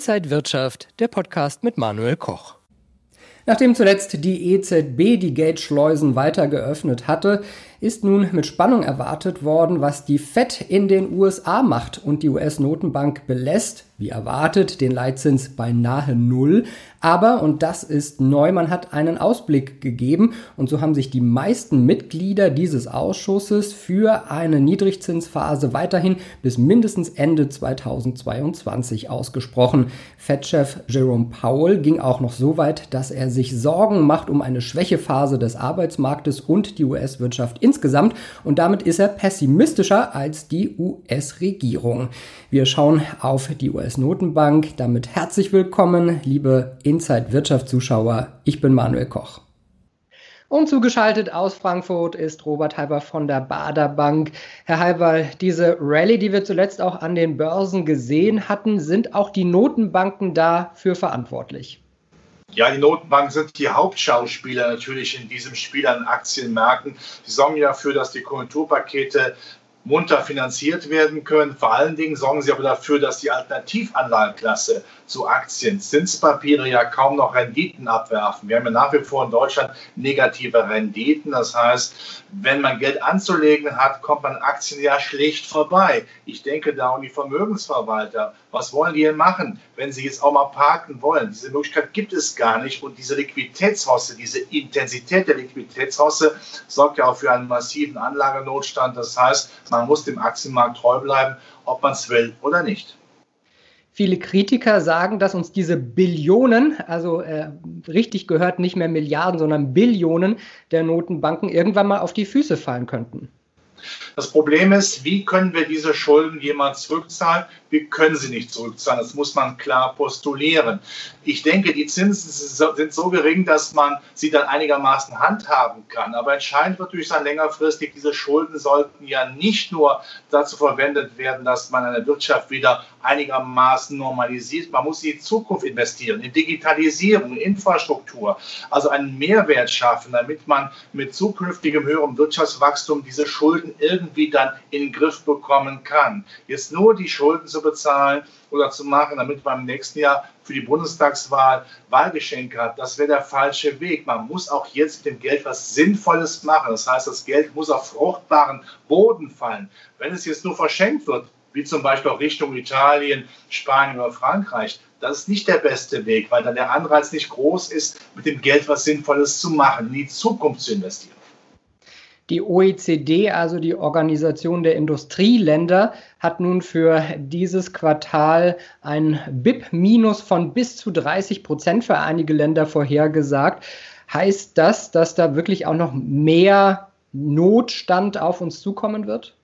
Inside Wirtschaft, der Podcast mit Manuel Koch. Nachdem zuletzt die EZB die Geldschleusen weiter geöffnet hatte, ist nun mit Spannung erwartet worden, was die Fed in den USA macht und die US-Notenbank belässt, wie erwartet, den Leitzins beinahe null. Aber, und das ist neu, man hat einen Ausblick gegeben und so haben sich die meisten Mitglieder dieses Ausschusses für eine Niedrigzinsphase weiterhin bis mindestens Ende 2022 ausgesprochen. Fed-Chef Jerome Powell ging auch noch so weit, dass er sich Sorgen macht um eine Schwächephase des Arbeitsmarktes und die US-Wirtschaft insgesamt und damit ist er pessimistischer als die US-Regierung. Wir schauen auf die US-Notenbank. Damit herzlich willkommen, liebe Inside Wirtschaftszuschauer. Ich bin Manuel Koch. Und zugeschaltet aus Frankfurt ist Robert Halber von der Bader Bank. Herr Halber, diese Rallye, die wir zuletzt auch an den Börsen gesehen hatten, sind auch die Notenbanken dafür verantwortlich? Ja, die Notenbanken sind die Hauptschauspieler natürlich in diesem Spiel an Aktienmärkten. Sie sorgen ja dafür, dass die Konjunkturpakete munter finanziert werden können. Vor allen Dingen sorgen sie aber dafür, dass die Alternativanlagenklasse zu Aktien, Zinspapiere ja kaum noch Renditen abwerfen. Wir haben ja nach wie vor in Deutschland negative Renditen. Das heißt, wenn man Geld anzulegen hat, kommt man Aktien ja schlicht vorbei. Ich denke da um die Vermögensverwalter. Was wollen die denn machen, wenn sie jetzt auch mal parken wollen? Diese Möglichkeit gibt es gar nicht. Und diese Liquiditätshosse, diese Intensität der Liquiditätshosse sorgt ja auch für einen massiven Anlagenotstand. Das heißt, man muss dem Aktienmarkt treu bleiben, ob man es will oder nicht. Viele Kritiker sagen, dass uns diese Billionen, also äh, richtig gehört nicht mehr Milliarden, sondern Billionen der Notenbanken irgendwann mal auf die Füße fallen könnten. Das Problem ist, wie können wir diese Schulden jemals zurückzahlen? Wir können sie nicht zurückzahlen. Das muss man klar postulieren. Ich denke, die Zinsen sind so gering, dass man sie dann einigermaßen handhaben kann. Aber entscheidend wird natürlich sein, längerfristig, diese Schulden sollten ja nicht nur dazu verwendet werden, dass man eine Wirtschaft wieder einigermaßen normalisiert. Man muss in die Zukunft investieren, in Digitalisierung, in Infrastruktur, also einen Mehrwert schaffen, damit man mit zukünftigem höherem Wirtschaftswachstum diese Schulden irgendwie dann in den Griff bekommen kann. Jetzt nur die Schulden zu bezahlen oder zu machen, damit man im nächsten Jahr für die Bundestagswahl Wahlgeschenke hat, das wäre der falsche Weg. Man muss auch jetzt mit dem Geld was Sinnvolles machen. Das heißt, das Geld muss auf fruchtbaren Boden fallen. Wenn es jetzt nur verschenkt wird, wie zum Beispiel auch Richtung Italien, Spanien oder Frankreich, das ist nicht der beste Weg, weil dann der Anreiz nicht groß ist, mit dem Geld was Sinnvolles zu machen, in die Zukunft zu investieren. Die OECD, also die Organisation der Industrieländer, hat nun für dieses Quartal ein BIP-Minus von bis zu 30 Prozent für einige Länder vorhergesagt. Heißt das, dass da wirklich auch noch mehr Notstand auf uns zukommen wird?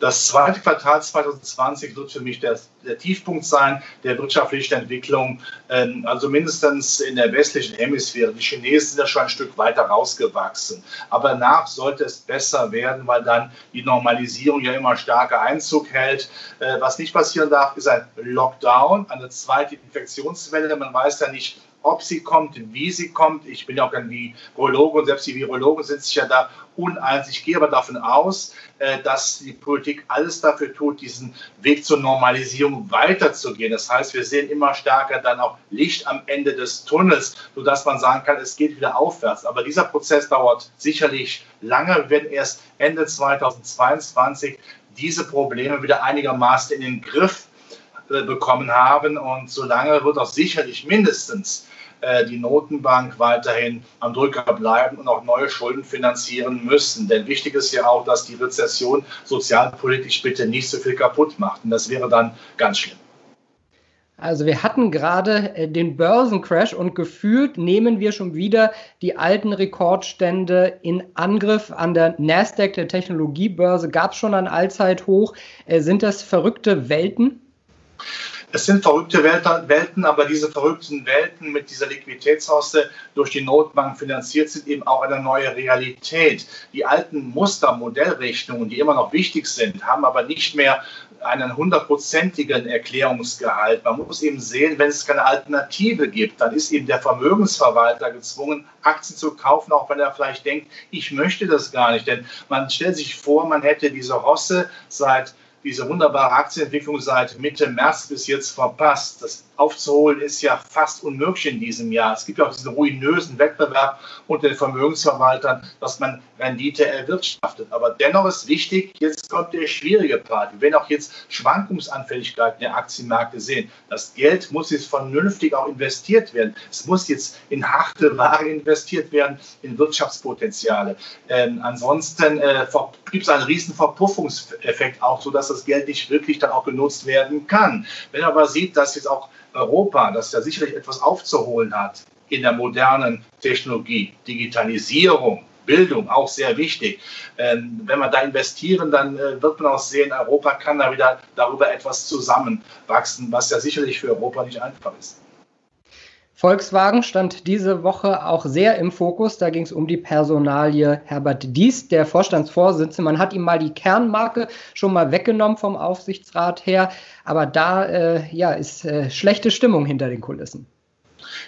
Das zweite Quartal 2020 wird für mich der, der Tiefpunkt sein der wirtschaftlichen Entwicklung, ähm, also mindestens in der westlichen Hemisphäre. Die Chinesen sind ja schon ein Stück weiter rausgewachsen. Aber danach sollte es besser werden, weil dann die Normalisierung ja immer stärker Einzug hält. Äh, was nicht passieren darf, ist ein Lockdown, eine zweite Infektionswelle. Man weiß ja nicht, ob sie kommt, wie sie kommt. Ich bin ja auch kein Virologe und selbst die Virologen sind sich ja da uneins. Ich gehe aber davon aus, äh, dass die Politik alles dafür tut, diesen Weg zur Normalisierung weiterzugehen. Das heißt, wir sehen immer stärker dann auch Licht am Ende des Tunnels, sodass man sagen kann, es geht wieder aufwärts. Aber dieser Prozess dauert sicherlich lange, wenn erst Ende 2022 diese Probleme wieder einigermaßen in den Griff äh, bekommen haben. Und solange wird auch sicherlich mindestens äh, die Notenbank weiterhin am Drücker bleiben und auch neue Schulden finanzieren müssen. Denn wichtig ist ja auch, dass die Rezession sozialpolitisch bitte nicht so viel kaputt macht. Und das wäre dann ganz schlimm. Also wir hatten gerade äh, den Börsencrash und gefühlt nehmen wir schon wieder die alten Rekordstände in Angriff. An der Nasdaq, der Technologiebörse, gab es schon ein Allzeithoch. Äh, sind das verrückte Welten? Es sind verrückte Welten, aber diese verrückten Welten mit dieser Liquiditätshoste durch die Notbank finanziert sind eben auch eine neue Realität. Die alten Muster, Modellrechnungen, die immer noch wichtig sind, haben aber nicht mehr einen hundertprozentigen Erklärungsgehalt. Man muss eben sehen, wenn es keine Alternative gibt, dann ist eben der Vermögensverwalter gezwungen, Aktien zu kaufen, auch wenn er vielleicht denkt, ich möchte das gar nicht. Denn man stellt sich vor, man hätte diese Hosse seit diese wunderbare Aktienentwicklung seit Mitte März bis jetzt verpasst. Das aufzuholen ist ja fast unmöglich in diesem Jahr. Es gibt ja auch diesen ruinösen Wettbewerb unter den Vermögensverwaltern, dass man Rendite erwirtschaftet. Aber dennoch ist wichtig, jetzt kommt der schwierige Part. Wir werden auch jetzt Schwankungsanfälligkeiten der Aktienmärkte sehen. Das Geld muss jetzt vernünftig auch investiert werden. Es muss jetzt in harte Ware investiert werden, in Wirtschaftspotenziale. Ähm, ansonsten äh, gibt es einen riesen Verpuffungseffekt auch, sodass das Geld nicht wirklich dann auch genutzt werden kann. Wenn man aber sieht, dass jetzt auch Europa, das ja sicherlich etwas aufzuholen hat in der modernen Technologie, Digitalisierung, Bildung auch sehr wichtig. Ähm, wenn wir da investieren, dann äh, wird man auch sehen, Europa kann da wieder darüber etwas zusammenwachsen, was ja sicherlich für Europa nicht einfach ist. Volkswagen stand diese Woche auch sehr im Fokus. Da ging es um die Personalie Herbert Dies, der Vorstandsvorsitzende. Man hat ihm mal die Kernmarke schon mal weggenommen vom Aufsichtsrat her. Aber da äh, ja, ist äh, schlechte Stimmung hinter den Kulissen.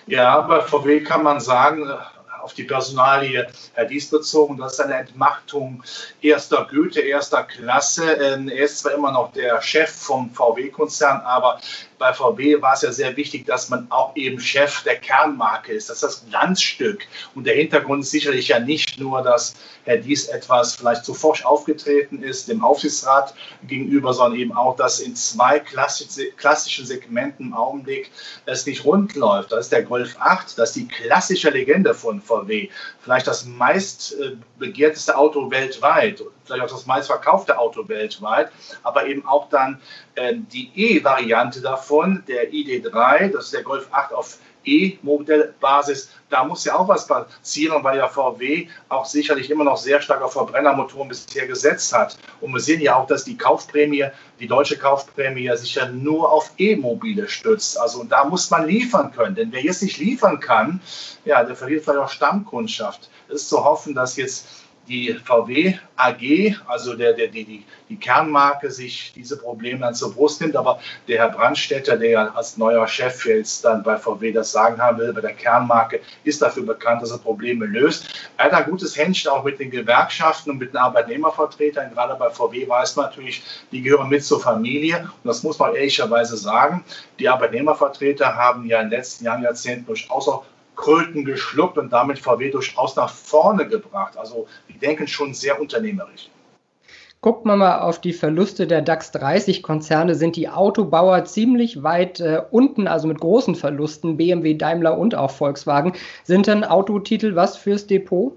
Ja, bei VW kann man sagen, äh, auf die Personalie Herr Dies bezogen. Das ist eine Entmachtung erster Güte, erster Klasse. Ähm, er ist zwar immer noch der Chef vom VW-Konzern, aber bei VW war es ja sehr wichtig, dass man auch eben Chef der Kernmarke ist. Das ist das Glanzstück. Und der Hintergrund ist sicherlich ja nicht nur, dass Herr Dies etwas vielleicht zu forsch aufgetreten ist, dem Aufsichtsrat gegenüber, sondern eben auch, dass in zwei klassischen Segmenten im Augenblick es nicht rund läuft. Das ist der Golf 8, das ist die klassische Legende von VW. Vielleicht das meist äh, begehrteste Auto weltweit, vielleicht auch das meistverkaufte Auto weltweit, aber eben auch dann äh, die E-Variante davon, der ID3, das ist der Golf 8 auf E-Modellbasis, da muss ja auch was passieren, weil ja VW auch sicherlich immer noch sehr stark auf Verbrennermotoren bisher gesetzt hat. Und wir sehen ja auch, dass die Kaufprämie, die deutsche Kaufprämie sich ja nur auf E-Mobile stützt. Also da muss man liefern können. Denn wer jetzt nicht liefern kann, ja, der verliert vielleicht auch Stammkundschaft. Es ist zu hoffen, dass jetzt die VW AG, also der, der, die, die, die Kernmarke, sich diese Probleme dann zur Brust nimmt. Aber der Herr Brandstätter, der ja als neuer Chef jetzt dann bei VW das Sagen haben will, bei der Kernmarke, ist dafür bekannt, dass er Probleme löst. Er hat ein gutes Händchen auch mit den Gewerkschaften und mit den Arbeitnehmervertretern. Gerade bei VW weiß man natürlich, die gehören mit zur Familie. Und das muss man ehrlicherweise sagen. Die Arbeitnehmervertreter haben ja in den letzten Jahren, Jahrzehnten durchaus auch Kröten geschluckt und damit VW durchaus nach vorne gebracht. Also die denken schon sehr unternehmerisch. Guckt man mal auf die Verluste der DAX 30 Konzerne, sind die Autobauer ziemlich weit äh, unten, also mit großen Verlusten. BMW, Daimler und auch Volkswagen. Sind denn Autotitel was fürs Depot?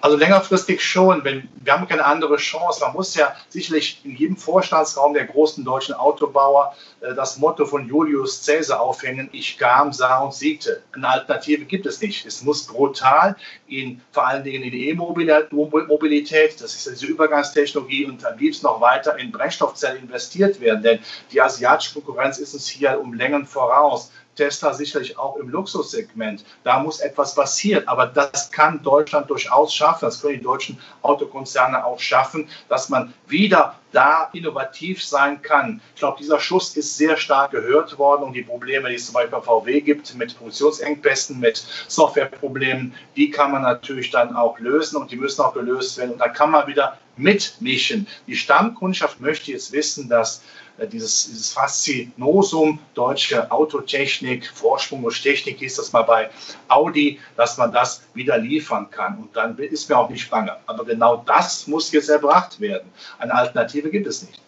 Also längerfristig schon, wenn wir haben keine andere Chance. Man muss ja sicherlich in jedem Vorstandsraum der großen deutschen Autobauer äh, das Motto von Julius Caesar aufhängen, ich kam, sah und siegte. Eine Alternative gibt es nicht. Es muss brutal in vor allen Dingen in die E-Mobilität, das ist diese Übergangstechnologie und gibt es noch weiter in Brennstoffzellen investiert werden, denn die asiatische Konkurrenz ist uns hier um Längen voraus. Tesla sicherlich auch im Luxussegment. Da muss etwas passieren. Aber das kann Deutschland durchaus schaffen. Das können die deutschen Autokonzerne auch schaffen, dass man wieder da innovativ sein kann. Ich glaube, dieser Schuss ist sehr stark gehört worden und die Probleme, die es zum Beispiel bei VW gibt, mit Produktionsengpässen, mit Softwareproblemen, die kann man natürlich dann auch lösen und die müssen auch gelöst werden. Und da kann man wieder mitmischen. Die Stammkundschaft möchte jetzt wissen, dass äh, dieses, dieses Faszinosum deutsche Autotechnik, Vorsprung durch Technik hieß das mal bei Audi, dass man das wieder liefern kann. Und dann ist mir auch nicht bange. Aber genau das muss jetzt erbracht werden. Eine Alternative gibt es nicht.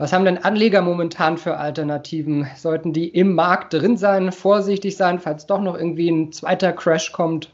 Was haben denn Anleger momentan für Alternativen? Sollten die im Markt drin sein, vorsichtig sein, falls doch noch irgendwie ein zweiter Crash kommt?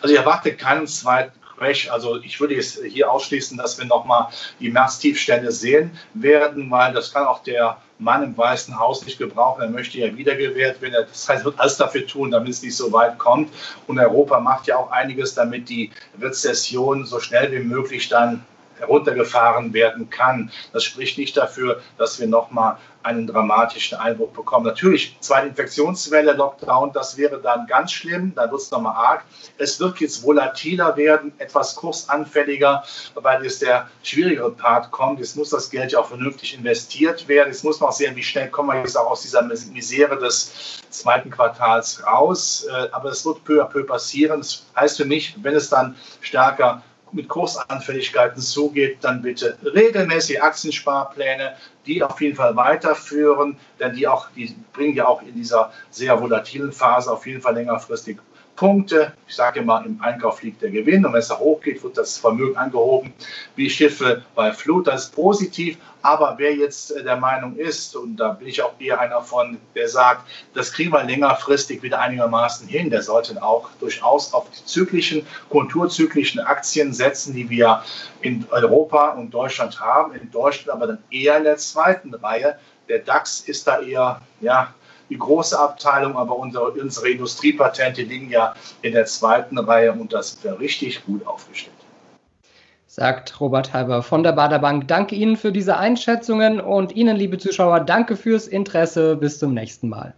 Also ich erwarte keinen zweiten Crash. Also ich würde jetzt hier ausschließen, dass wir nochmal die Märztiefstände sehen werden, weil das kann auch der Mann im Weißen Haus nicht gebrauchen. Er möchte ja wiedergewählt werden. Das heißt, er wird alles dafür tun, damit es nicht so weit kommt. Und Europa macht ja auch einiges, damit die Rezession so schnell wie möglich dann heruntergefahren werden kann. Das spricht nicht dafür, dass wir nochmal einen dramatischen Einbruch bekommen. Natürlich, zweite Infektionswelle, Lockdown, das wäre dann ganz schlimm, da wird es nochmal arg. Es wird jetzt volatiler werden, etwas kursanfälliger, weil jetzt der schwierigere Part kommt. Jetzt muss das Geld ja auch vernünftig investiert werden. Jetzt muss man auch sehen, wie schnell kommen wir jetzt auch aus dieser Misere des zweiten Quartals raus. Äh, aber es wird peu à peu passieren. Das heißt für mich, wenn es dann stärker mit Kursanfälligkeiten zugeht, dann bitte regelmäßig Aktiensparpläne, die auf jeden Fall weiterführen, denn die, auch, die bringen ja auch in dieser sehr volatilen Phase auf jeden Fall längerfristig Punkte. Ich sage immer, im Einkauf liegt der Gewinn und wenn es da hochgeht, wird das Vermögen angehoben wie Schiffe bei Flut. Das ist positiv. Aber wer jetzt äh, der Meinung ist, und da bin ich auch eher einer von, der sagt, das kriegen wir längerfristig wieder einigermaßen hin, der sollte auch durchaus auf die zyklischen, konturzyklischen Aktien setzen, die wir in Europa und Deutschland haben. In Deutschland aber dann eher in der zweiten Reihe. Der DAX ist da eher, ja, die große Abteilung, aber unsere, unsere Industriepatente liegen ja in der zweiten Reihe und da sind wir richtig gut aufgestellt. Sagt Robert Halber von der Baderbank. Danke Ihnen für diese Einschätzungen und Ihnen, liebe Zuschauer, danke fürs Interesse. Bis zum nächsten Mal.